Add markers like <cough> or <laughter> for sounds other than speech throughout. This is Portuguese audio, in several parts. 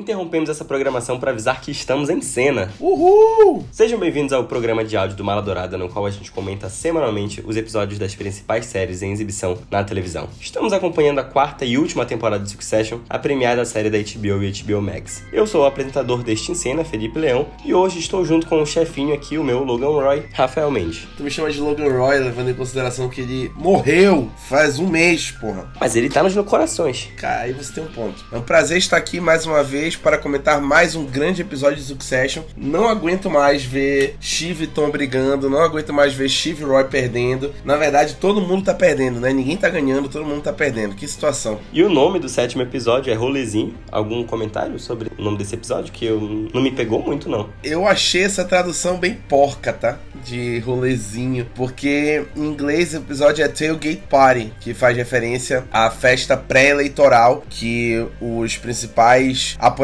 Interrompemos essa programação para avisar que estamos em cena. Uhul! Sejam bem-vindos ao programa de áudio do Mala Dourada, no qual a gente comenta semanalmente os episódios das principais séries em exibição na televisão. Estamos acompanhando a quarta e última temporada de Succession, a premiada série da HBO e HBO Max. Eu sou o apresentador deste em cena, Felipe Leão, e hoje estou junto com o chefinho aqui, o meu Logan Roy, Rafael Mendes. Tu me chama de Logan Roy, levando em consideração que ele morreu faz um mês, porra. Mas ele tá nos meus corações. Cara, aí você tem um ponto. É um prazer estar aqui mais uma vez para comentar mais um grande episódio de Succession. Não aguento mais ver Shiv e Tom brigando, não aguento mais ver Shiv e Roy perdendo. Na verdade, todo mundo tá perdendo, né? Ninguém tá ganhando, todo mundo tá perdendo. Que situação. E o nome do sétimo episódio é Rolezinho. Algum comentário sobre o nome desse episódio? Que eu não me pegou muito, não. Eu achei essa tradução bem porca, tá? De rolezinho. Porque em inglês o episódio é Tailgate Party, que faz referência à festa pré-eleitoral que os principais apoiadores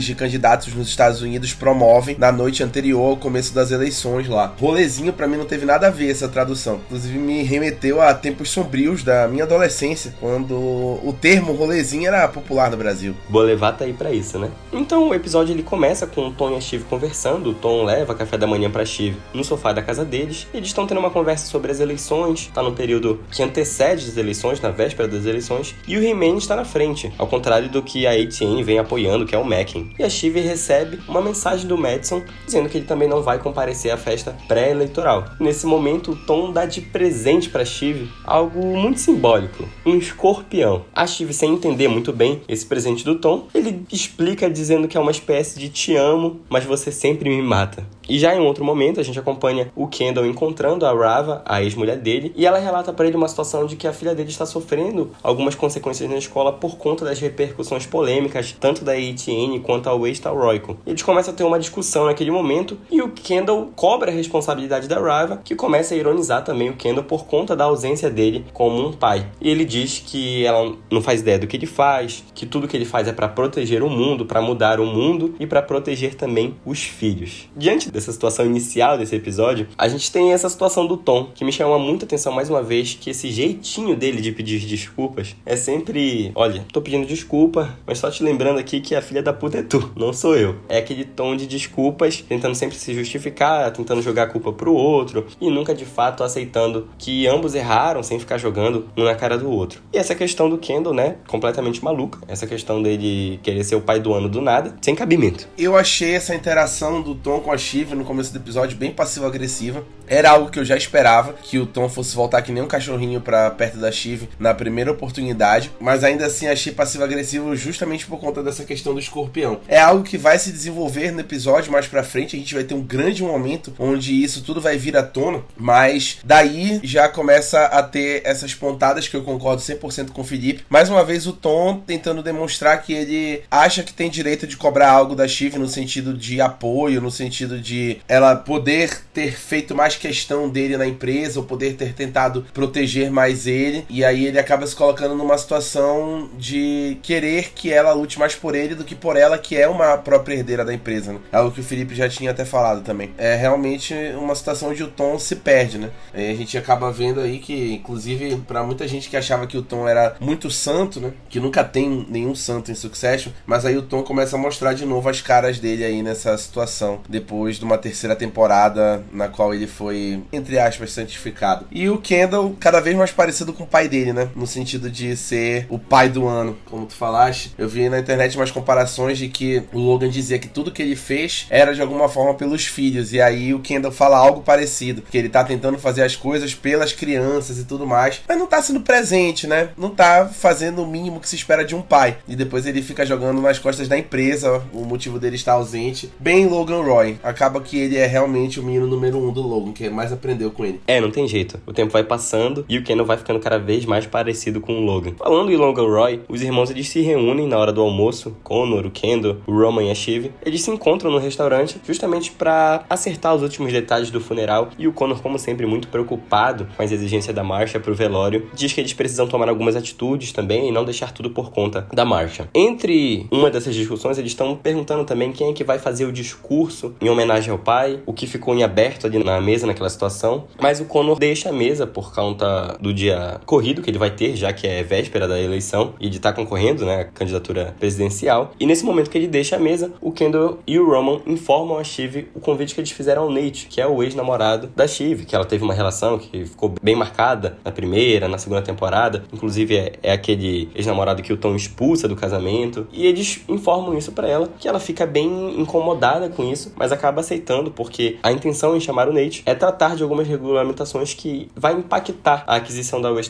de candidatos nos Estados Unidos promovem na noite anterior ao começo das eleições lá. Rolezinho para mim não teve nada a ver essa tradução. Inclusive me remeteu a tempos sombrios da minha adolescência, quando o termo rolezinho era popular no Brasil. Bolevar tá aí pra isso, né? Então o episódio ele começa com o Tom e a Shiv conversando. O Tom leva café da manhã pra Shiv no sofá da casa deles. Eles estão tendo uma conversa sobre as eleições. Tá no período que antecede as eleições, na véspera das eleições. E o He-Man está na frente, ao contrário do que a ATN vem apoiando, que é o Mackin. E a Shiv recebe uma mensagem do Madison dizendo que ele também não vai comparecer à festa pré-eleitoral. Nesse momento, o Tom dá de presente para Shiv algo muito simbólico, um escorpião. A Shiv, sem entender muito bem esse presente do Tom, ele explica dizendo que é uma espécie de te amo, mas você sempre me mata. E já em outro momento, a gente acompanha o Kendall encontrando a Rava, a ex-mulher dele, e ela relata para ele uma situação de que a filha dele está sofrendo algumas consequências na escola por conta das repercussões polêmicas, tanto da ATN quanto ao ex-Tal Royco. Eles começam a ter uma discussão naquele momento, e o Kendall cobra a responsabilidade da Rava, que começa a ironizar também o Kendall por conta da ausência dele como um pai. E ele diz que ela não faz ideia do que ele faz, que tudo que ele faz é para proteger o mundo, para mudar o mundo e para proteger também os filhos. Diante dessa situação inicial desse episódio, a gente tem essa situação do Tom, que me chama muita atenção mais uma vez, que esse jeitinho dele de pedir desculpas é sempre, olha, tô pedindo desculpa, mas só te lembrando aqui que a filha da puta é tu, não sou eu. É aquele tom de desculpas, tentando sempre se justificar, tentando jogar a culpa pro outro e nunca de fato aceitando que ambos erraram sem ficar jogando um na cara do outro. E essa questão do Kendall, né, completamente maluca, essa questão dele querer ser o pai do ano do nada, sem cabimento. Eu achei essa interação do Tom com a Shiv no começo do episódio bem passivo-agressiva. Era algo que eu já esperava, que o Tom fosse voltar que nem um cachorrinho para perto da Shiv na primeira oportunidade, mas ainda assim achei passivo-agressivo justamente por conta dessa questão do escorpião. É algo que vai se desenvolver no episódio mais pra frente, a gente vai ter um grande momento onde isso tudo vai vir à tona, mas daí já começa a ter essas pontadas que eu concordo 100% com o Felipe. Mais uma vez o Tom tentando demonstrar que ele acha que tem direito de cobrar algo da Shiv no sentido de apoio, no sentido de ela poder ter feito mais questão dele na empresa, ou poder ter tentado proteger mais ele, e aí ele acaba se colocando numa situação de querer que ela lute mais por ele do que por ela, que é uma própria herdeira da empresa. Né? Algo que o Felipe já tinha até falado também. É realmente uma situação onde o Tom se perde, né? E a gente acaba vendo aí que, inclusive, para muita gente que achava que o Tom era muito santo, né? Que nunca tem nenhum santo em Succession, mas aí o Tom começa a mostrar de novo as caras dele aí nessa situação, depois de uma terceira temporada na qual ele foi, entre aspas, santificado. E o Kendall, cada vez mais parecido com o pai dele, né? No sentido de ser o pai do ano, como tu falaste. Eu vi na internet umas comparações de que o Logan dizia que tudo que ele fez era de alguma forma pelos filhos. E aí o Kendall fala algo parecido, que ele tá tentando fazer as coisas pelas crianças e tudo mais, mas não tá sendo presente, né? Não tá fazendo o mínimo que se espera de um pai. E depois ele fica jogando nas costas da empresa, o motivo dele estar ausente. Bem Logan Roy. Acaba que ele é realmente o menino número um do Logan, que mais aprendeu com ele. É, não tem jeito. O tempo vai passando e o Kendall vai ficando cada vez mais parecido com o Logan. Falando em Logan Roy, os irmãos eles se reúnem na hora do almoço, Connor, o Kendall, o Roman e a Shiv. Eles se encontram no restaurante justamente para acertar os últimos detalhes do funeral e o Connor, como sempre, muito preocupado com as exigências da marcha pro velório, diz que eles precisam tomar algumas atitudes também e não deixar tudo por conta da marcha. Entre uma dessas discussões, eles estão perguntando também quem é que vai fazer o discurso em homenagem homenagem ao pai, o que ficou em aberto ali na mesa naquela situação. Mas o Conor deixa a mesa por conta do dia corrido que ele vai ter, já que é véspera da eleição e de estar tá concorrendo, né, a candidatura presidencial. E nesse momento que ele deixa a mesa, o Kendall e o Roman informam a Shiv o convite que eles fizeram ao Nate, que é o ex-namorado da Shiv, que ela teve uma relação que ficou bem marcada na primeira, na segunda temporada. Inclusive é, é aquele ex-namorado que o Tom expulsa do casamento. E eles informam isso para ela, que ela fica bem incomodada com isso, mas acaba aceitando porque a intenção em chamar o Nate é tratar de algumas regulamentações que vai impactar a aquisição da West.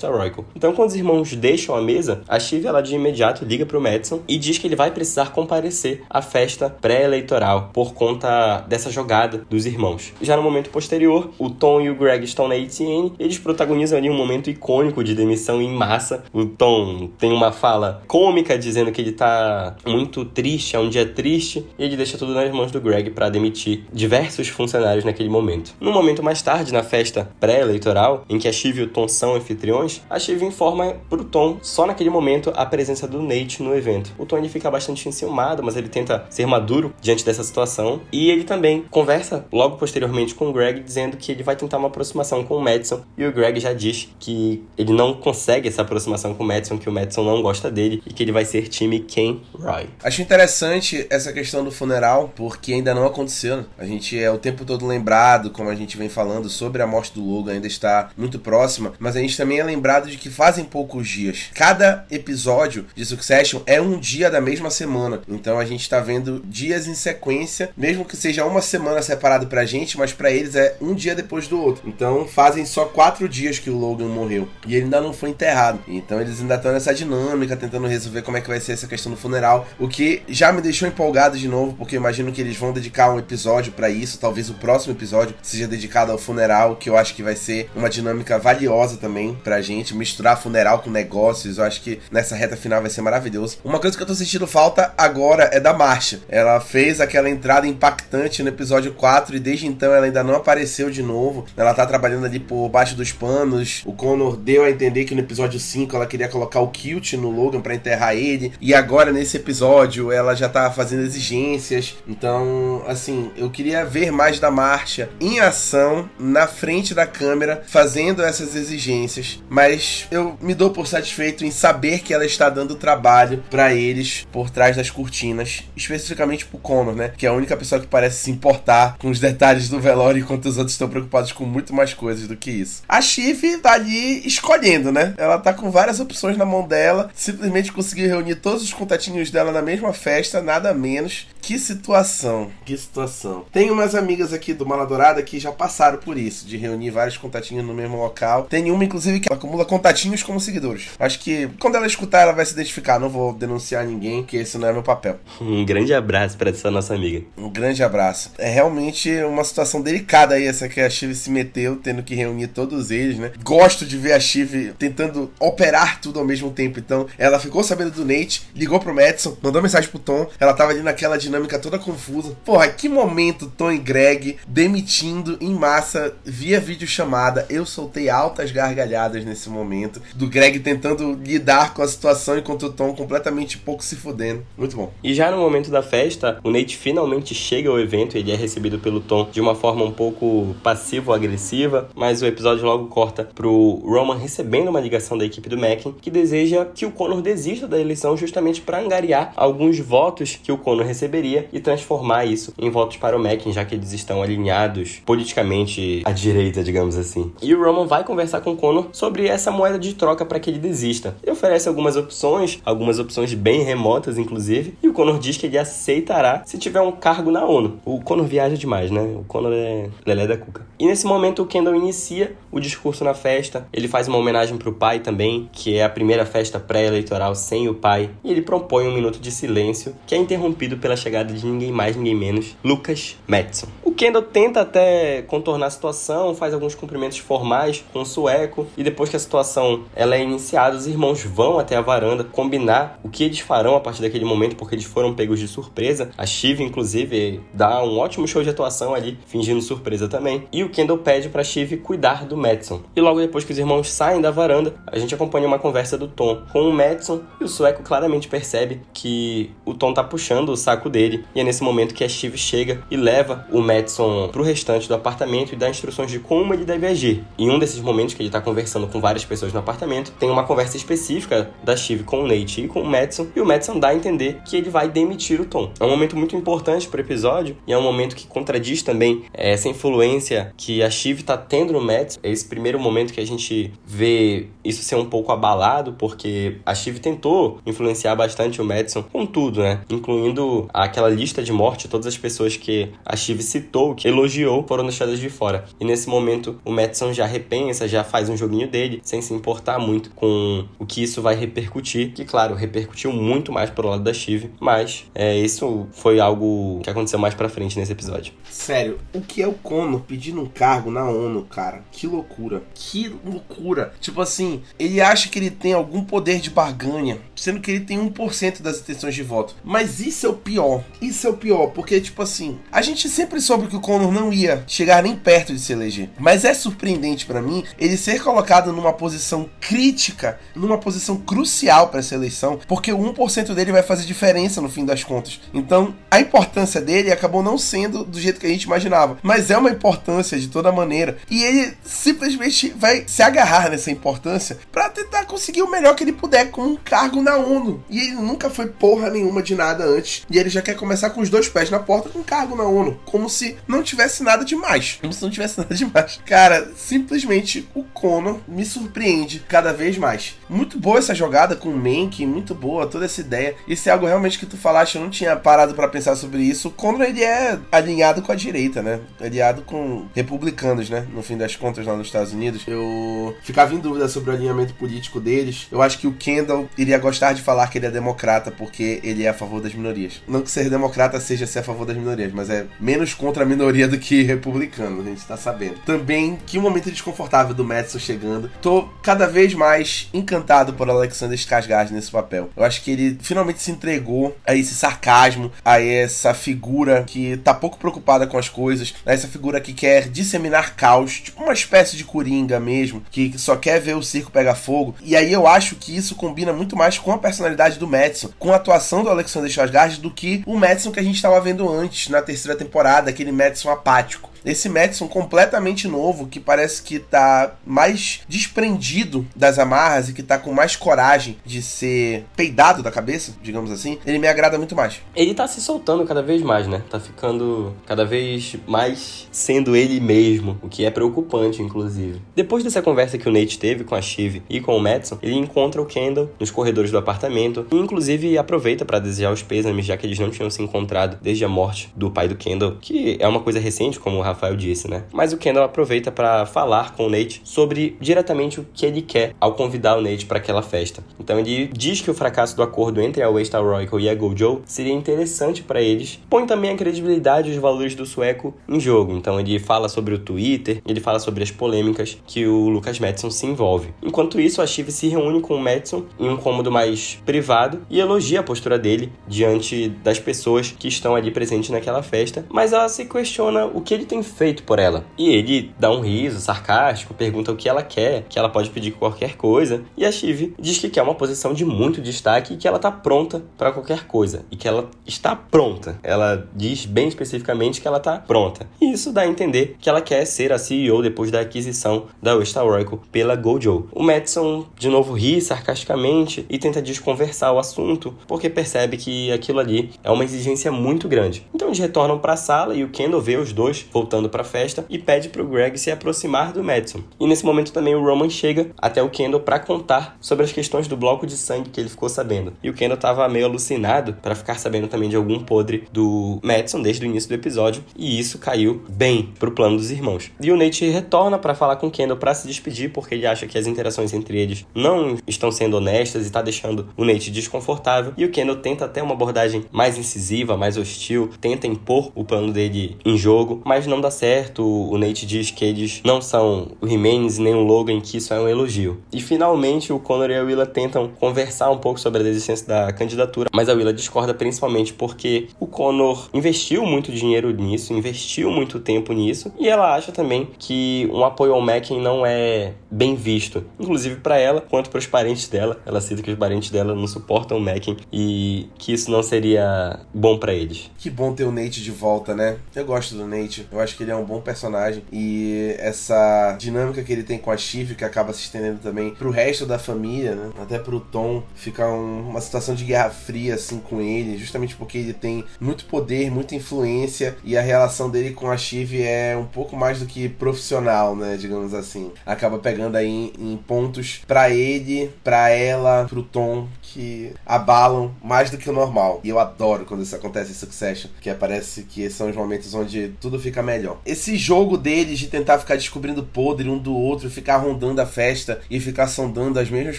Então, quando os irmãos deixam a mesa, a Shiv ela de imediato liga pro Madison e diz que ele vai precisar comparecer à festa pré-eleitoral por conta dessa jogada dos irmãos. Já no momento posterior, o Tom e o Greg estão na ATN, eles protagonizam ali um momento icônico de demissão em massa. O Tom tem uma fala cômica dizendo que ele tá muito triste, é um dia triste, e ele deixa tudo nas mãos do Greg para demitir diversos funcionários naquele momento. No momento mais tarde, na festa pré-eleitoral, em que a Shiv e o Tom são anfitriões, a Shiv informa pro Tom, só naquele momento, a presença do Nate no evento. O Tom ele fica bastante enciumado, mas ele tenta ser maduro diante dessa situação. E ele também conversa logo posteriormente com o Greg, dizendo que ele vai tentar uma aproximação com o Madison. E o Greg já diz que ele não consegue essa aproximação com o Madison, que o Madison não gosta dele e que ele vai ser time Ken Roy. Acho interessante essa questão do funeral, porque ainda não aconteceu. A gente é o tempo todo lembrado, como a gente vem falando, sobre a morte do Logan, ainda está muito próxima, mas a gente também é lembrado de que fazem poucos dias. Cada episódio de Succession é um dia da mesma semana. Então a gente está vendo dias em sequência, mesmo que seja uma semana separado pra gente, mas para eles é um dia depois do outro. Então fazem só quatro dias que o Logan morreu. E ele ainda não foi enterrado. Então eles ainda estão nessa dinâmica, tentando resolver como é que vai ser essa questão do funeral. O que já me deixou empolgado de novo, porque imagino que eles vão dedicar um episódio para isso. Talvez o próximo episódio seja dedicado ao funeral, que eu acho que vai ser uma dinâmica valiosa também pra gente. Misturar funeral com negócios, eu acho que nessa reta final vai ser maravilhoso. Uma coisa que eu tô sentindo falta agora é da Marcha. Ela fez aquela entrada impactante no episódio 4 e desde então ela ainda não apareceu de novo. Ela tá trabalhando ali por baixo dos panos. O Connor deu a entender que no episódio 5 ela queria colocar o Kilt no Logan para enterrar ele. E agora nesse episódio ela já tá fazendo exigências. Então, assim, eu queria ver mais da Marcha em ação na frente da câmera fazendo essas exigências. Mas eu me dou por satisfeito em saber que ela está dando trabalho para eles por trás das cortinas, especificamente pro Connor, né? Que é a única pessoa que parece se importar com os detalhes do velório, enquanto os outros estão preocupados com muito mais coisas do que isso. A Chif tá ali escolhendo, né? Ela tá com várias opções na mão dela, simplesmente conseguiu reunir todos os contatinhos dela na mesma festa, nada menos. Que situação, que situação. Tem umas amigas aqui do Maladourada que já passaram por isso, de reunir vários contatinhos no mesmo local. Tem uma, inclusive, que acumula contatinhos como seguidores. Acho que quando ela escutar, ela vai se identificar. Não vou denunciar ninguém, que esse não é meu papel. Um grande abraço para essa nossa amiga. Um grande abraço. É realmente uma situação delicada aí, essa que a Chive se meteu, tendo que reunir todos eles, né? Gosto de ver a Chive tentando operar tudo ao mesmo tempo. Então, ela ficou sabendo do Nate, ligou pro Madison, mandou mensagem pro Tom. Ela tava ali naquela dinâmica toda confusa. Porra, que momento Tom e Greg demitindo em massa via videochamada. Eu soltei altas gargalhadas nesse momento. Do Greg tentando lidar com a situação enquanto o Tom completamente pouco se fudendo. Muito bom. E já no momento da festa, o Nate finalmente chega ao evento. Ele é recebido pelo Tom de uma forma um pouco passivo-agressiva. Mas o episódio logo corta pro Roman recebendo uma ligação da equipe do Mackin que deseja que o Conor desista da eleição justamente para angariar alguns votos que o Conor receberia e transformar isso em votos para o Mackin, já que eles estão alinhados politicamente à direita, digamos assim. E o Roman vai conversar com o Conor sobre essa moeda de troca para que ele desista. Ele oferece algumas opções, algumas opções bem remotas, inclusive, e o Conor diz que ele aceitará se tiver um cargo na ONU. O Conor viaja demais, né? O Conor é lelé da cuca. E nesse momento o Kendall inicia o discurso na festa. Ele faz uma homenagem pro pai também, que é a primeira festa pré-eleitoral sem o pai, e ele propõe um minuto de silêncio, que é interrompido pela chegada de ninguém mais, ninguém menos, Lucas Madison. O Kendall tenta até contornar a situação, faz alguns cumprimentos formais com o sueco, e depois que a situação ela é iniciada, os irmãos vão até a varanda combinar o que eles farão a partir daquele momento, porque eles foram pegos de surpresa. A Shiv, inclusive, dá um ótimo show de atuação ali, fingindo surpresa também. E o Kendall pede para Shiv cuidar do Madison. E logo depois que os irmãos saem da varanda, a gente acompanha uma conversa do Tom com o Madison e o sueco claramente percebe que o Tom tá puxando o saco dele. E é nesse momento que a Shiv chega e e leva o Madison pro restante do apartamento e dá instruções de como ele deve agir. Em um desses momentos que ele tá conversando com várias pessoas no apartamento, tem uma conversa específica da Shiv com o Nate e com o Madison, e o Madison dá a entender que ele vai demitir o Tom. É um momento muito importante pro episódio e é um momento que contradiz também essa influência que a Shiv tá tendo no Madison. É esse primeiro momento que a gente vê isso ser um pouco abalado, porque a Shiv tentou influenciar bastante o Madison com tudo, né? Incluindo aquela lista de morte, todas as pessoas que a Shiv citou, que elogiou, foram deixadas de fora. E nesse momento o Madison já repensa, já faz um joguinho dele, sem se importar muito com o que isso vai repercutir. Que, claro, repercutiu muito mais pro lado da Shiv, mas é, isso foi algo que aconteceu mais pra frente nesse episódio. Sério, o que é o Conor pedindo um cargo na ONU, cara? Que loucura. Que loucura. Tipo assim, ele acha que ele tem algum poder de barganha, sendo que ele tem 1% das intenções de voto. Mas isso é o pior. Isso é o pior, porque, tipo assim, a gente sempre soube que o Conor não ia chegar nem perto de se eleger. Mas é surpreendente para mim ele ser colocado numa posição crítica, numa posição crucial para essa eleição, porque o 1% dele vai fazer diferença no fim das contas. Então, a importância dele acabou não sendo do jeito que a gente imaginava, mas é uma importância de toda maneira. E ele simplesmente vai se agarrar nessa importância para tentar conseguir o melhor que ele puder com um cargo na ONU. E ele nunca foi porra nenhuma de nada antes. E ele já quer começar com os dois pés na porta com um cargo na ONU, como se não tivesse nada demais. Como se não tivesse nada demais. Cara, simplesmente o Conor me surpreende cada vez mais. Muito boa essa jogada com o Mank, muito boa toda essa ideia. Isso é algo realmente que tu falaste, eu não tinha parado para pensar sobre isso. O Conor ele é alinhado com a direita, né? Alinhado com republicanos, né? No fim das contas lá nos Estados Unidos. Eu ficava em dúvida sobre o alinhamento político deles. Eu acho que o Kendall iria gostar de falar que ele é democrata porque ele é a favor das minorias. Não que ser democrata seja ser a favor das minorias, mas é menos contra a minoria do que republicano, a gente tá sabendo. Também, que momento desconfortável do Madison chegando. Tô cada vez mais encantado por Alexander Skarsgård nesse papel. Eu acho que ele finalmente se entregou a esse sarcasmo, a essa figura que tá pouco preocupada com as coisas, a essa figura que quer disseminar caos, tipo uma espécie de coringa mesmo, que só quer ver o circo pegar fogo. E aí eu acho que isso combina muito mais com a personalidade do Madison, com a atuação do Alexander Skarsgård do que o Madison que a gente estava vendo antes na terceira temporada, aquele Madison apático. Esse Madison completamente novo, que parece que tá mais desprendido das amarras e que tá com mais coragem de ser peidado da cabeça, digamos assim, ele me agrada muito mais. Ele tá se soltando cada vez mais, né? Tá ficando cada vez mais sendo ele mesmo, o que é preocupante, inclusive. Depois dessa conversa que o Nate teve com a Shiv e com o Madison, ele encontra o Kendall nos corredores do apartamento e, inclusive, aproveita para desejar os pêsames, já que eles não tinham se encontrado desde a morte do pai do Kendall, que é uma coisa recente, como o Rafael disse, né? Mas o Kendall aproveita para falar com o Nate sobre diretamente o que ele quer ao convidar o Nate para aquela festa. Então ele diz que o fracasso do acordo entre a Waystar Royal e a Gojo seria interessante para eles, põe também a credibilidade e os valores do sueco em jogo. Então ele fala sobre o Twitter, ele fala sobre as polêmicas que o Lucas Madison se envolve. Enquanto isso, a Shiv se reúne com o Madison em um cômodo mais privado e elogia a postura dele diante das pessoas que estão ali presentes naquela festa, mas ela se questiona o que ele tem feito por ela. E ele dá um riso sarcástico, pergunta o que ela quer, que ela pode pedir qualquer coisa, e a Shiv diz que quer uma posição de muito destaque e que ela tá pronta para qualquer coisa e que ela está pronta. Ela diz bem especificamente que ela tá pronta. E isso dá a entender que ela quer ser a CEO depois da aquisição da West Oracle pela Gojo. O Madison de novo ri sarcasticamente e tenta desconversar o assunto, porque percebe que aquilo ali é uma exigência muito grande. Então eles retornam para a sala e o Kendall vê os dois voltando para a festa e pede para o Greg se aproximar do Madison. E nesse momento também o Roman chega até o Kendall para contar sobre as questões do bloco de sangue que ele ficou sabendo. E o Kendall tava meio alucinado para ficar sabendo também de algum podre do Madison desde o início do episódio, e isso caiu bem pro plano dos irmãos. E o Nate retorna para falar com o Kendall para se despedir porque ele acha que as interações entre eles não estão sendo honestas e tá deixando o Nate desconfortável. E o Kendall tenta até uma abordagem mais incisiva, mais hostil, tenta impor o plano dele em jogo, mas não não dá certo. O Nate diz que eles não são o Jimenez nem o Logan, que isso é um elogio. E finalmente o Conor e a Willa tentam conversar um pouco sobre a desistência da candidatura, mas a Willa discorda principalmente porque o Conor investiu muito dinheiro nisso, investiu muito tempo nisso, e ela acha também que um apoio ao Mackin não é bem visto, inclusive para ela quanto para os parentes dela. Ela cita que os parentes dela não suportam o Mackin e que isso não seria bom para eles. Que bom ter o Nate de volta, né? Eu gosto do Nate, eu acho que ele é um bom personagem e essa dinâmica que ele tem com a Shiv que acaba se estendendo também pro resto da família, né? Até pro Tom fica um, uma situação de guerra fria assim com ele, justamente porque ele tem muito poder, muita influência e a relação dele com a Shiv é um pouco mais do que profissional, né? Digamos assim. Acaba pegando aí em, em pontos para ele, para ela, pro Tom que abalam mais do que o normal. E eu adoro quando isso acontece em Succession, que parece que são os momentos onde tudo fica melhor. Esse jogo deles de tentar ficar descobrindo podre um do outro, ficar rondando a festa e ficar sondando as mesmas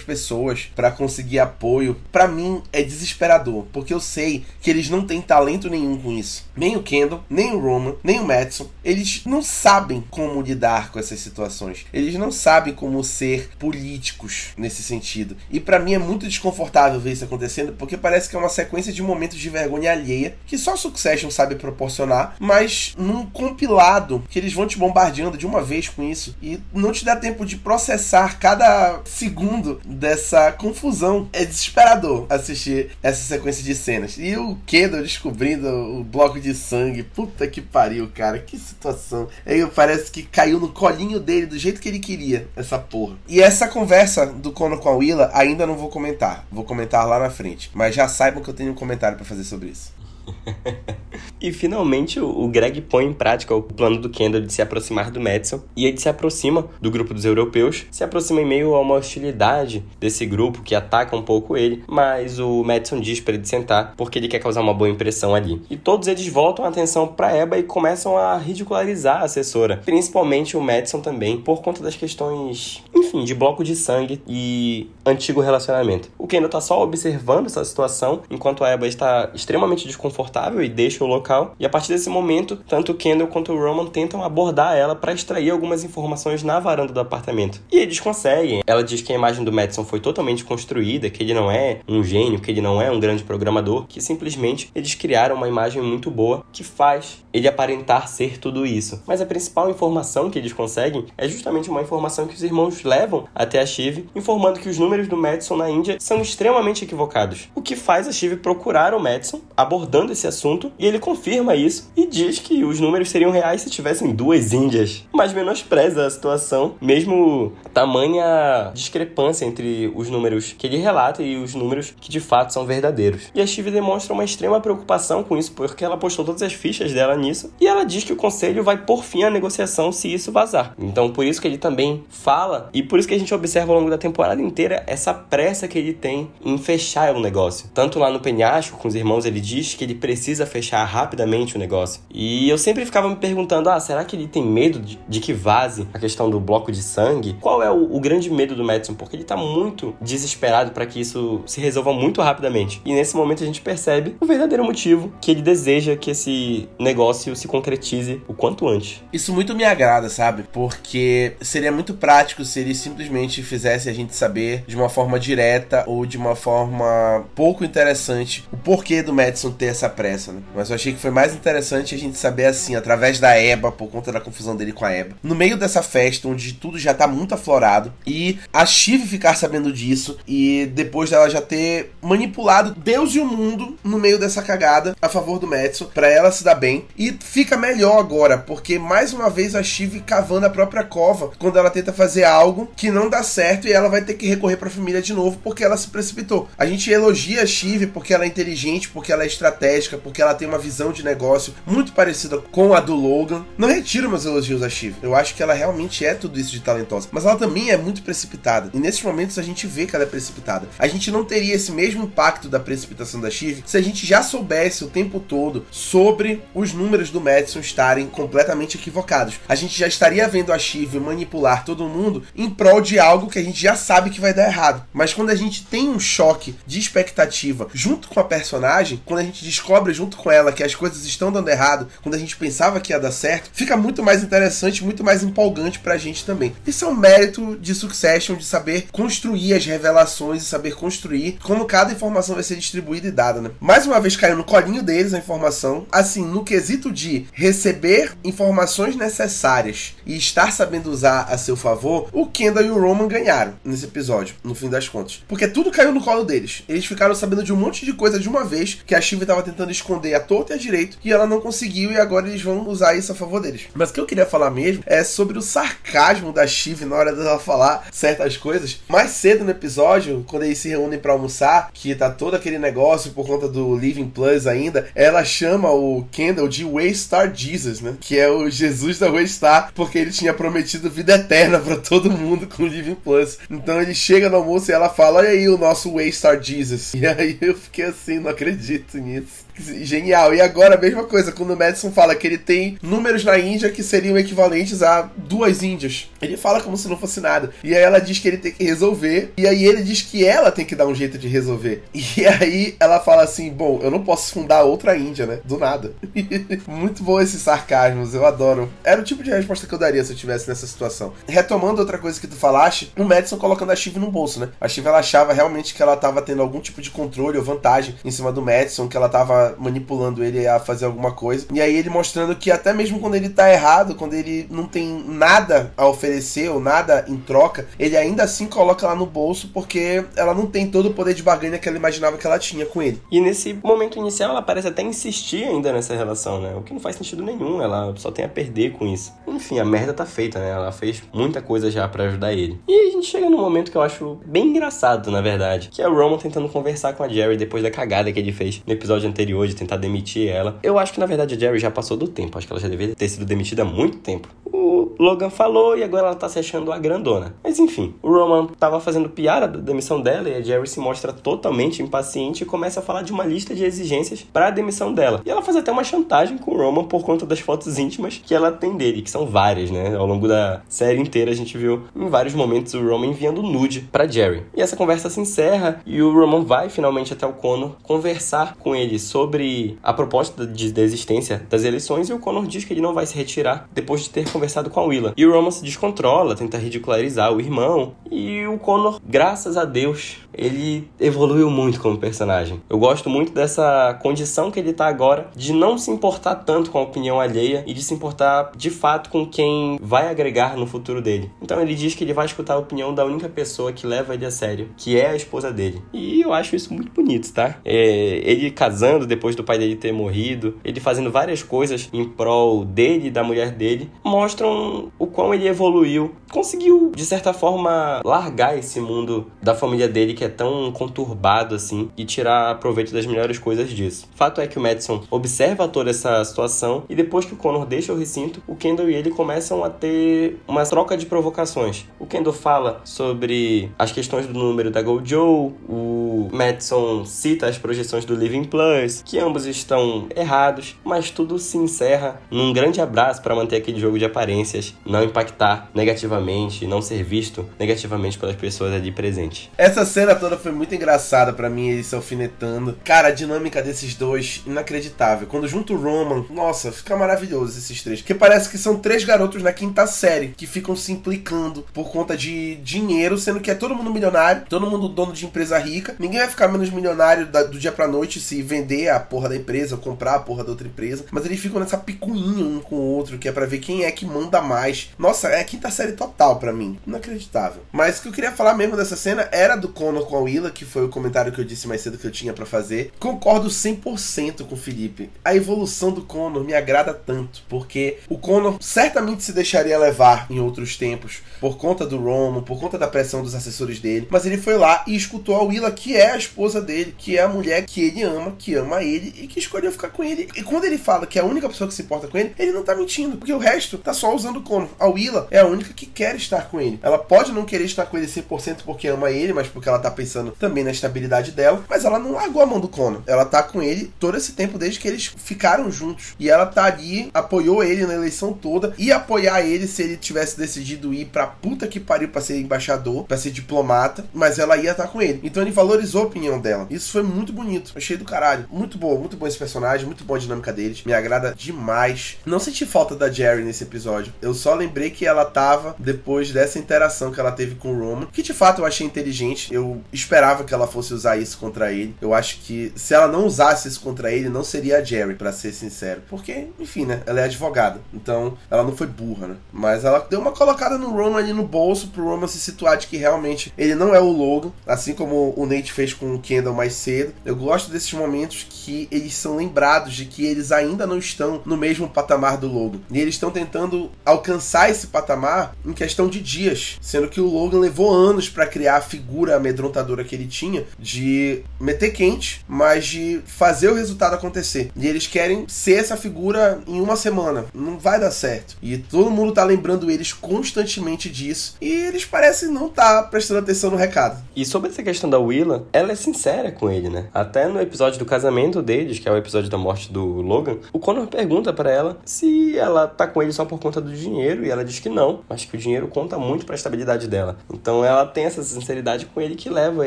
pessoas para conseguir apoio, para mim é desesperador, porque eu sei que eles não têm talento nenhum com isso. Nem o Kendall, nem o Roman, nem o Madison, eles não sabem como lidar com essas situações. Eles não sabem como ser políticos nesse sentido. E para mim é muito desconfortável ver isso acontecendo, porque parece que é uma sequência de momentos de vergonha alheia que só Succession sabe proporcionar, mas num compilado que eles vão te bombardeando de uma vez com isso e não te dá tempo de processar cada segundo dessa confusão. É desesperador assistir essa sequência de cenas. E o Kendall descobrindo o bloco de sangue. Puta que pariu, cara. Que situação. Aí parece que caiu no colinho dele do jeito que ele queria, essa porra. E essa conversa do Conor com a Willa ainda não vou comentar. Vou comentar lá na frente. Mas já saibam que eu tenho um comentário para fazer sobre isso. <laughs> e finalmente o Greg põe em prática o plano do Kendall de se aproximar do Madison e ele se aproxima do grupo dos europeus, se aproxima em meio a uma hostilidade desse grupo que ataca um pouco ele, mas o Madison diz para ele sentar porque ele quer causar uma boa impressão ali. E todos eles voltam a atenção para Eba e começam a ridicularizar a assessora, principalmente o Madison também, por conta das questões, enfim, de bloco de sangue e antigo relacionamento. O Kendall tá só observando essa situação enquanto a Eba está extremamente desconfortável e deixa o local. E a partir desse momento, tanto Kendall quanto o Roman tentam abordar ela para extrair algumas informações na varanda do apartamento. E eles conseguem. Ela diz que a imagem do Madison foi totalmente construída, que ele não é um gênio, que ele não é um grande programador, que simplesmente eles criaram uma imagem muito boa que faz ele aparentar ser tudo isso. Mas a principal informação que eles conseguem é justamente uma informação que os irmãos levam até a Shiv, informando que os números do Madison na Índia são extremamente equivocados. O que faz a Shiv procurar o Madison, abordando esse assunto e ele confirma isso e diz que os números seriam reais se tivessem duas Índias, mas menospreza a situação, mesmo tamanha discrepância entre os números que ele relata e os números que de fato são verdadeiros. E a Steve demonstra uma extrema preocupação com isso porque ela postou todas as fichas dela nisso e ela diz que o conselho vai por fim à negociação se isso vazar. Então por isso que ele também fala e por isso que a gente observa ao longo da temporada inteira essa pressa que ele tem em fechar o negócio. Tanto lá no penhasco com os irmãos ele diz que ele precisa fechar rapidamente o negócio. E eu sempre ficava me perguntando: ah, será que ele tem medo de, de que vaze a questão do bloco de sangue? Qual é o, o grande medo do Madison? Porque ele tá muito desesperado para que isso se resolva muito rapidamente. E nesse momento a gente percebe o verdadeiro motivo que ele deseja que esse negócio se concretize o quanto antes. Isso muito me agrada, sabe? Porque seria muito prático se ele simplesmente fizesse a gente saber de uma forma direta ou de uma forma pouco interessante o porquê do Madison ter essa essa pressa, né? Mas eu achei que foi mais interessante a gente saber assim, através da Eba, por conta da confusão dele com a Eba. No meio dessa festa, onde tudo já tá muito aflorado, e a Shiv ficar sabendo disso, e depois dela já ter manipulado Deus e o mundo no meio dessa cagada a favor do Madison, para ela se dar bem. E fica melhor agora, porque mais uma vez a Shiv cavando a própria cova quando ela tenta fazer algo que não dá certo e ela vai ter que recorrer para a família de novo porque ela se precipitou. A gente elogia a Shiv porque ela é inteligente, porque ela é estratégica porque ela tem uma visão de negócio muito parecida com a do Logan. Não retiro meus elogios a Shiv. Eu acho que ela realmente é tudo isso de talentosa. Mas ela também é muito precipitada. E nesses momentos a gente vê que ela é precipitada. A gente não teria esse mesmo impacto da precipitação da Shiv se a gente já soubesse o tempo todo sobre os números do Madison estarem completamente equivocados. A gente já estaria vendo a Shiv manipular todo mundo em prol de algo que a gente já sabe que vai dar errado. Mas quando a gente tem um choque de expectativa junto com a personagem, quando a gente descobre junto com ela que as coisas estão dando errado, quando a gente pensava que ia dar certo, fica muito mais interessante, muito mais empolgante pra gente também. Isso é um mérito de Succession de saber construir as revelações e saber construir como cada informação vai ser distribuída e dada, né? Mais uma vez caiu no colinho deles a informação, assim, no quesito de receber informações necessárias e estar sabendo usar a seu favor, o Kendall e o Roman ganharam nesse episódio, no fim das contas. Porque tudo caiu no colo deles. Eles ficaram sabendo de um monte de coisa de uma vez que a Shiva estava tentando esconder a torta e a direito e ela não conseguiu e agora eles vão usar isso a favor deles. Mas o que eu queria falar mesmo é sobre o sarcasmo da Shiv na hora dela falar certas coisas. Mais cedo no episódio, quando eles se reúnem para almoçar, que tá todo aquele negócio por conta do Living Plus ainda, ela chama o Kendall de Waystar Jesus, né? Que é o Jesus da Waystar, porque ele tinha prometido vida eterna para todo mundo com o Living Plus. Então ele chega no almoço e ela fala: Olha aí o nosso Waystar Jesus. <laughs> E aí eu fiquei assim, não acredito nisso. next. Genial. E agora a mesma coisa, quando o Madison fala que ele tem números na Índia que seriam equivalentes a duas Índias. Ele fala como se não fosse nada. E aí ela diz que ele tem que resolver. E aí ele diz que ela tem que dar um jeito de resolver. E aí ela fala assim: Bom, eu não posso fundar outra Índia, né? Do nada. <laughs> Muito bom esses sarcasmos, eu adoro. Era o tipo de resposta que eu daria se eu estivesse nessa situação. Retomando outra coisa que tu falaste, o Madison colocando a Shiv no bolso, né? A Shiv ela achava realmente que ela tava tendo algum tipo de controle ou vantagem em cima do Madison, que ela tava manipulando ele a fazer alguma coisa. E aí ele mostrando que até mesmo quando ele tá errado, quando ele não tem nada a oferecer ou nada em troca, ele ainda assim coloca lá no bolso porque ela não tem todo o poder de barganha que ela imaginava que ela tinha com ele. E nesse momento inicial ela parece até insistir ainda nessa relação, né? O que não faz sentido nenhum, ela só tem a perder com isso. Enfim, a merda tá feita, né? Ela fez muita coisa já para ajudar ele. E a gente chega num momento que eu acho bem engraçado, na verdade, que é o Roman tentando conversar com a Jerry depois da cagada que ele fez no episódio anterior de tentar demitir ela. Eu acho que na verdade a Jerry já passou do tempo, acho que ela já deveria ter sido demitida há muito tempo. O Logan falou e agora ela tá se achando a grandona. Mas enfim, o Roman tava fazendo piada da demissão dela e a Jerry se mostra totalmente impaciente e começa a falar de uma lista de exigências para a demissão dela. E ela faz até uma chantagem com o Roman por conta das fotos íntimas que ela tem dele, que são várias, né? Ao longo da série inteira a gente viu em vários momentos o Roman enviando nude para Jerry. E essa conversa se encerra e o Roman vai finalmente até o Connor conversar com ele sobre a proposta de desistência das eleições e o Connor diz que ele não vai se retirar depois de ter conversado com a Willa. E o Roman se descontrola, tenta ridicularizar o irmão. E o Connor, graças a Deus, ele evoluiu muito como personagem. Eu gosto muito dessa condição que ele tá agora de não se importar tanto com a opinião alheia e de se importar de fato com quem vai agregar no futuro dele. Então ele diz que ele vai escutar a opinião da única pessoa que leva ele a sério, que é a esposa dele. E eu acho isso muito bonito, tá? É, ele casando depois do pai dele ter morrido, ele fazendo várias coisas em prol dele e da mulher dele, mostram o quão ele evoluiu. Conseguiu, de certa forma, largar esse mundo da família dele que é tão conturbado assim e tirar proveito das melhores coisas disso. Fato é que o Madison observa toda essa situação e depois que o Connor deixa o recinto, o Kendall e ele começam a ter uma troca de provocações. O Kendall fala sobre as questões do número da Gojo, o Madison cita as projeções do Living Plus, que ambos estão errados, mas tudo se encerra num grande abraço para manter aquele jogo de aparências, não impactar negativamente, não ser visto negativamente pelas pessoas ali presentes. Essa cena toda foi muito engraçada para mim, eles se alfinetando. Cara, a dinâmica desses dois, inacreditável. Quando junto o Roman, nossa, fica maravilhoso esses três. Que parece que são três garotos na quinta série que ficam se implicando por conta de dinheiro, sendo que é todo mundo milionário, todo mundo dono de empresa rica. Ninguém vai ficar menos milionário do dia pra noite se vender a porra da empresa ou comprar a porra da outra empresa. Mas eles ficam nessa picuinha um com o outro, que é para ver quem é que manda mais. Nossa, é a quinta série total para mim. Inacreditável. Mas o que eu queria falar mesmo dessa cena era do Connor com a Willa, que foi o comentário que eu disse mais cedo que eu tinha para fazer. Concordo 100% com o Felipe. A evolução do Connor me agrada tanto, porque o Connor certamente se deixaria levar em outros tempos por conta do Roman, por conta da pressão dos assessores dele, mas ele foi lá e escutou a Willa, que é a esposa dele, que é a mulher que ele ama, que ama ele e que escolheu ficar com ele. E quando ele fala que é a única pessoa que se importa com ele, ele não tá mentindo, porque o resto tá só usando o Conan. A Willa é a única que quer estar com ele. Ela pode não querer estar com ele 100% porque ama ele, mas porque ela tá pensando também na estabilidade dela. Mas ela não largou a mão do Conan. Ela tá com ele todo esse tempo desde que eles ficaram juntos. E ela tá ali, apoiou ele na eleição toda. E apoiar ele se ele tivesse decidido ir pra puta que pariu pra ser embaixador, pra ser diplomata. Mas ela ia estar tá com ele. Então ele valorizou a opinião dela. Isso foi muito bonito. Achei do caralho. Muito bom, muito bom esse personagem, muito boa a dinâmica deles. Me agrada demais. Não senti falta da Jerry nesse episódio. Eu só lembrei que ela tava depois dessa interação que ela teve com o Roman, que de fato eu achei inteligente. Eu esperava que ela fosse usar isso contra ele. Eu acho que se ela não usasse isso contra ele, não seria a Jerry, para ser sincero. Porque, enfim, né? Ela é advogada. Então, ela não foi burra, né? Mas ela deu uma colocada no Roman ali no bolso pro Roman se situar de que realmente ele não é o Logan, assim como o Nate fez com o Kendall mais cedo. Eu gosto desses momentos que eles são lembrados de que eles ainda não estão no mesmo patamar do Logan. E eles estão tentando alcançar esse patamar em questão de dias, sendo que o Logan levou anos para criar a figura amedrontadora que ele tinha de meter quente, mas de fazer o resultado acontecer. E eles querem ser essa figura em uma semana. Não vai dar certo. E todo mundo tá lembrando eles constantemente disso. E eles parecem não estar tá prestando atenção no recado. E sobre essa questão da Willa, ela é sincera com ele, né? Até no episódio do casamento deles, que é o episódio da morte do Logan, o Connor pergunta para ela se ela tá com ele só por conta do dinheiro e ela diz que não, mas que o dinheiro conta muito para a estabilidade dela. Então ela tem essa sinceridade com ele que leva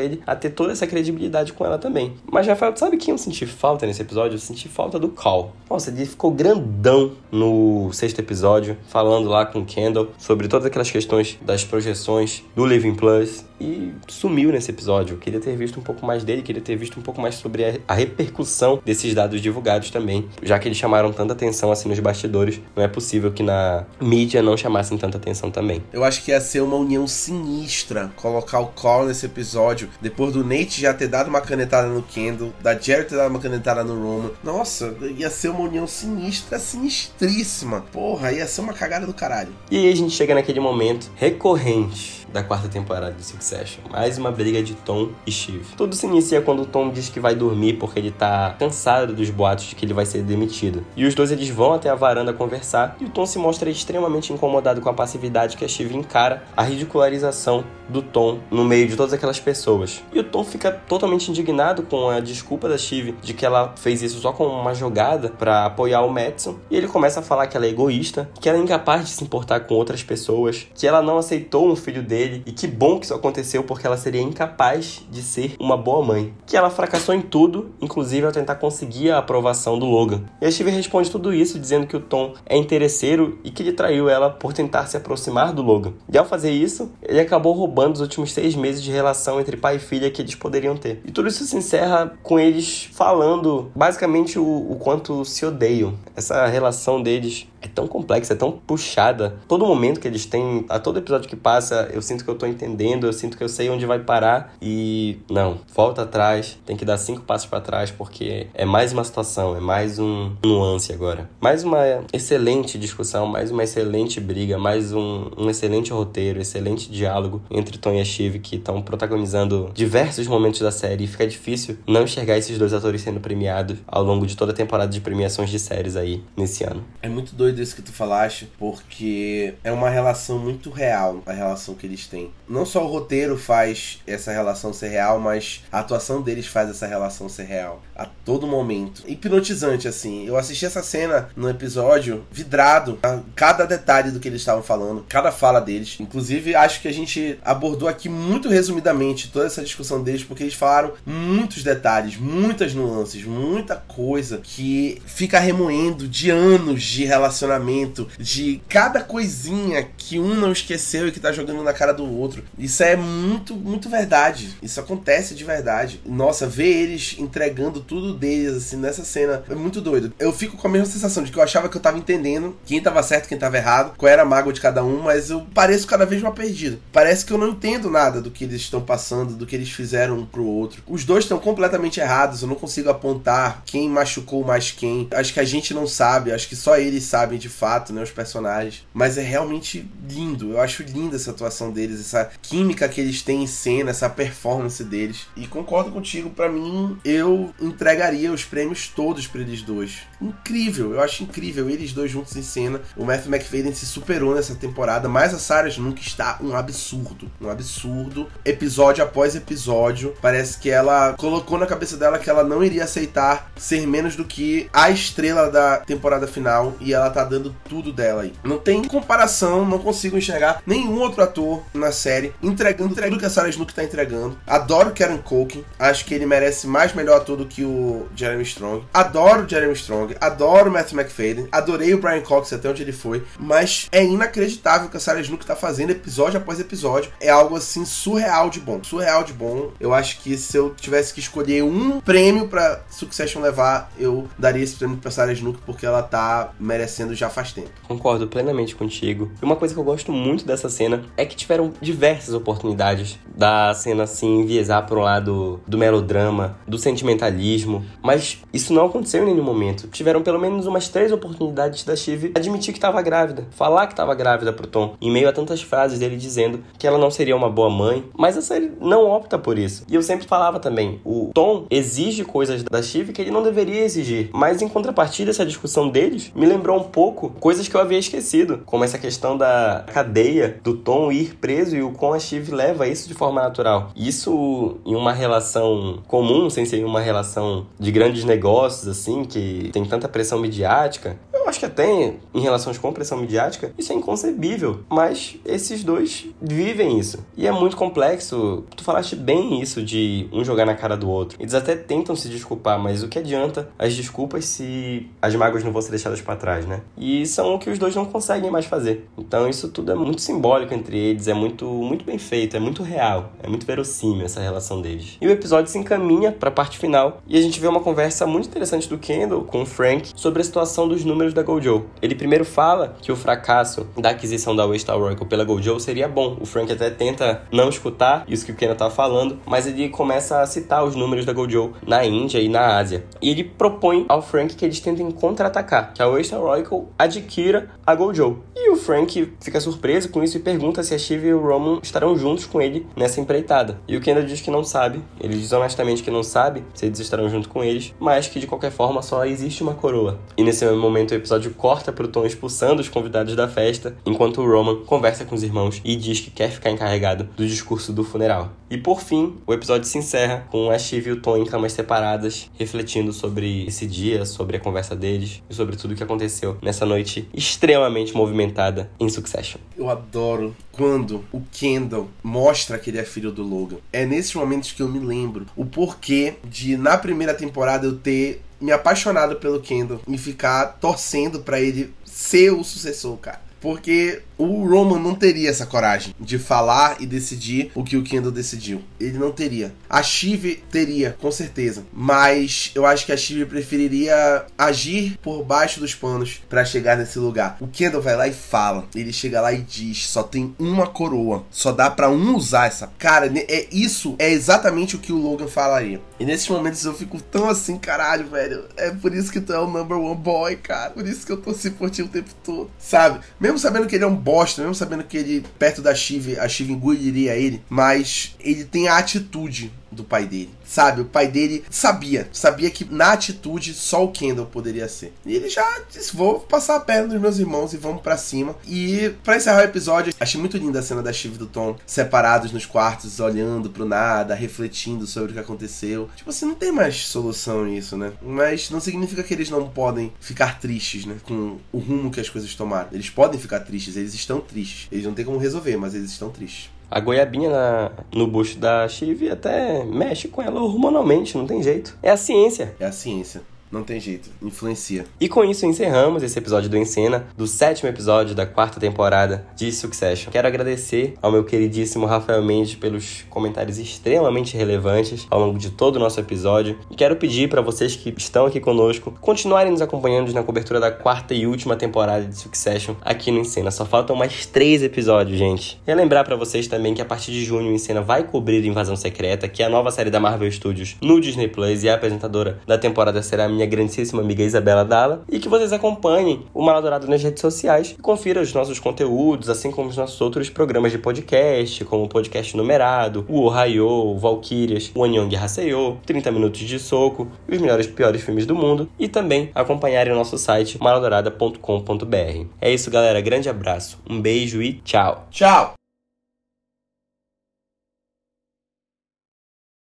ele a ter toda essa credibilidade com ela também. Mas Rafael, sabe quem eu senti falta nesse episódio? Eu senti falta do Cal. Nossa, ele ficou grandão no sexto episódio, falando lá com Kendall sobre todas aquelas questões das projeções do Living Plus e sumiu nesse episódio. Eu queria ter visto um pouco mais dele, queria ter visto um pouco mais sobre a, repercussão desses dados divulgados também, já que eles chamaram tanta atenção assim nos bastidores, não é possível que na mídia não chamassem tanta atenção também. Eu acho que ia ser uma união sinistra colocar o Call nesse episódio, depois do Nate já ter dado uma canetada no Kendall, da Jerry ter dado uma canetada no Roman. Nossa, ia ser uma união sinistra, sinistríssima. Porra, ia ser uma cagada do caralho. E aí a gente chega naquele momento recorrente da quarta temporada de Succession. Mais uma briga de Tom e Shiv. Tudo se inicia quando Tom diz que vai dormir porque ele tá cansado dos boatos de que ele vai ser demitido. E os dois eles vão até a varanda conversar e o Tom se mostra extremamente incomodado com a passividade que a Shiv encara a ridicularização do Tom no meio de todas aquelas pessoas. E o Tom fica totalmente indignado com a desculpa da Shiv de que ela fez isso só como uma jogada para apoiar o Madison. E ele começa a falar que ela é egoísta, que ela é incapaz de se importar com outras pessoas, que ela não aceitou um filho dele dele. E que bom que isso aconteceu, porque ela seria incapaz de ser uma boa mãe. Que ela fracassou em tudo, inclusive ao tentar conseguir a aprovação do Logan. E a Steve responde tudo isso dizendo que o Tom é interesseiro e que ele traiu ela por tentar se aproximar do Logan. E ao fazer isso, ele acabou roubando os últimos seis meses de relação entre pai e filha que eles poderiam ter. E tudo isso se encerra com eles falando basicamente o, o quanto se odeiam. Essa relação deles é tão complexa, é tão puxada. Todo momento que eles têm, a todo episódio que passa, eu sinto que eu tô entendendo, eu sinto que eu sei onde vai parar e não, volta atrás, tem que dar cinco passos para trás porque é mais uma situação, é mais um nuance agora. Mais uma excelente discussão, mais uma excelente briga, mais um, um excelente roteiro, excelente diálogo entre Tom e a Shiv que estão protagonizando diversos momentos da série e fica difícil não enxergar esses dois atores sendo premiados ao longo de toda a temporada de premiações de séries aí nesse ano. É muito doido isso que tu falaste, porque é uma relação muito real, a relação que eles têm. Não só o roteiro faz essa relação ser real, mas a atuação deles faz essa relação ser real. A todo momento. Hipnotizante, assim. Eu assisti essa cena no episódio vidrado a cada detalhe do que eles estavam falando, cada fala deles. Inclusive, acho que a gente abordou aqui muito resumidamente toda essa discussão deles, porque eles falaram muitos detalhes, muitas nuances, muita coisa que fica remoendo de anos de relacionamento, de cada coisinha que um não esqueceu e que tá jogando na cara do outro. Isso é muito, muito verdade. Isso acontece de verdade. Nossa, ver eles entregando tudo deles, assim, nessa cena é muito doido. Eu fico com a mesma sensação de que eu achava que eu tava entendendo quem tava certo, quem tava errado, qual era a mágoa de cada um, mas eu pareço cada vez mais perdido. Parece que eu não entendo nada do que eles estão passando, do que eles fizeram um pro outro. Os dois estão completamente errados, eu não consigo apontar quem machucou mais quem. Acho que a gente não sabe, acho que só eles sabem sabem de fato, né, os personagens. Mas é realmente lindo. Eu acho linda essa atuação deles, essa química que eles têm em cena, essa performance deles. E concordo contigo, para mim, eu entregaria os prêmios todos para eles dois. Incrível, eu acho incrível eles dois juntos em cena. O Matthew McFadden se superou nessa temporada, mas a Sarah nunca está um absurdo, um absurdo. Episódio após episódio, parece que ela colocou na cabeça dela que ela não iria aceitar ser menos do que a estrela da temporada final e ela tá dando tudo dela aí. Não tem comparação, não consigo enxergar nenhum outro ator na série entregando tudo que a Sarah Snook tá entregando. Adoro Karen Culkin, acho que ele merece mais melhor ator do que o Jeremy Strong. Adoro Jeremy Strong, adoro Matthew McFadden, adorei o Brian Cox até onde ele foi, mas é inacreditável que a Sarah Snook tá fazendo episódio após episódio. É algo assim surreal de bom, surreal de bom. Eu acho que se eu tivesse que escolher um prêmio para Succession levar, eu daria esse prêmio pra Sarah Snook porque ela tá merecendo já faz tempo. Concordo plenamente contigo. E uma coisa que eu gosto muito dessa cena é que tiveram diversas oportunidades da cena assim enviesar para lado do melodrama, do sentimentalismo, mas isso não aconteceu em nenhum momento. Tiveram pelo menos umas três oportunidades da Shiv admitir que estava grávida, falar que estava grávida pro Tom, em meio a tantas frases dele dizendo que ela não seria uma boa mãe, mas a série não opta por isso. E eu sempre falava também, o Tom exige coisas da Shiv que ele não deveria exigir, mas em contrapartida essa discussão deles me lembrou um pouco coisas que eu havia esquecido, como essa questão da cadeia do Tom ir preso e o quão a Shiv leva isso de forma natural. Isso em uma relação comum, sem ser uma relação de grandes negócios, assim, que tem tanta pressão midiática, eu acho que até em relações com pressão midiática, isso é inconcebível. Mas esses dois vivem isso. E é muito complexo. Tu falaste bem isso de um jogar na cara do outro. Eles até tentam se desculpar, mas o que adianta as desculpas se as mágoas não vão ser deixadas para trás, né? E são o que os dois não conseguem mais fazer. Então isso tudo é muito simbólico entre eles, é muito, muito bem feito, é muito real, é muito verossímil essa relação deles. E o episódio se encaminha para a parte final e a gente vê uma conversa muito interessante do Kendall com o Frank sobre a situação dos números da Gojo. Ele primeiro fala que o fracasso da aquisição da Waystar Oracle pela Gojo seria bom. O Frank até tenta não escutar isso que o Kendall tá falando, mas ele começa a citar os números da Gojo na Índia e na Ásia. E ele propõe ao Frank que eles tentem contra-atacar, que a Waystar Oracle adquira a Gojo. E o Frank fica surpreso com isso e pergunta se a Shiv e o Roman estarão juntos com ele nessa empreitada. E o Kendall diz que não sabe, ele diz honestamente que não sabe se eles estarão junto com eles, mas que de qualquer forma só existe uma coroa. E nesse momento episódio corta pro Tom expulsando os convidados da festa, enquanto o Roman conversa com os irmãos e diz que quer ficar encarregado do discurso do funeral. E por fim, o episódio se encerra com a Shiv e o Tom em camas separadas, refletindo sobre esse dia, sobre a conversa deles e sobre tudo o que aconteceu nessa noite extremamente movimentada em Succession. Eu adoro quando o Kendall mostra que ele é filho do Logan. É nesses momentos que eu me lembro o porquê de, na primeira temporada, eu ter me apaixonado pelo Kendall e ficar torcendo para ele ser o sucessor, cara. Porque o Roman não teria essa coragem de falar e decidir o que o Kendall decidiu. Ele não teria. A Shiv teria, com certeza. Mas eu acho que a Shiv preferiria agir por baixo dos panos para chegar nesse lugar. O Kendall vai lá e fala. Ele chega lá e diz: só tem uma coroa. Só dá para um usar essa. Cara, é isso é exatamente o que o Logan falaria. E nesses momentos eu fico tão assim, caralho, velho. É por isso que tu é o number one boy, cara. Por isso que eu torci por ti o tempo todo. Sabe? Mesmo sabendo que ele é um bosta, mesmo sabendo que ele, perto da Shiv, a Shiv engoliria ele, mas ele tem a atitude do pai dele. Sabe, o pai dele sabia, sabia que na atitude só o Kendall poderia ser. E ele já disse: "Vou passar a perna dos meus irmãos e vamos para cima". E para encerrar o episódio, achei muito linda a cena da Shiv e do Tom separados nos quartos, olhando pro nada, refletindo sobre o que aconteceu. Tipo assim, não tem mais solução isso, né? Mas não significa que eles não podem ficar tristes, né, com o rumo que as coisas tomaram. Eles podem ficar tristes, eles estão tristes. Eles não têm como resolver, mas eles estão tristes a goiabinha na, no bucho da Chive até mexe com ela hormonalmente, não tem jeito. É a ciência. É a ciência. Não tem jeito, influencia. E com isso encerramos esse episódio do Encena, do sétimo episódio da quarta temporada de Succession. Quero agradecer ao meu queridíssimo Rafael Mendes pelos comentários extremamente relevantes ao longo de todo o nosso episódio. E quero pedir para vocês que estão aqui conosco continuarem nos acompanhando na cobertura da quarta e última temporada de Succession aqui no Encena. Só faltam mais três episódios, gente. E lembrar para vocês também que a partir de junho o Encena vai cobrir Invasão Secreta, que é a nova série da Marvel Studios no Disney Plus e a apresentadora da temporada será a minha minha grandíssima amiga Isabela Dalla, e que vocês acompanhem o Maladourado nas redes sociais e confira os nossos conteúdos, assim como os nossos outros programas de podcast, como o Podcast Numerado, o Ohio, o Valkyrias, o Anyong Haseyo, 30 Minutos de Soco, os melhores e piores filmes do mundo, e também acompanharem o nosso site maladourada.com.br. É isso, galera. Grande abraço, um beijo e tchau! Tchau!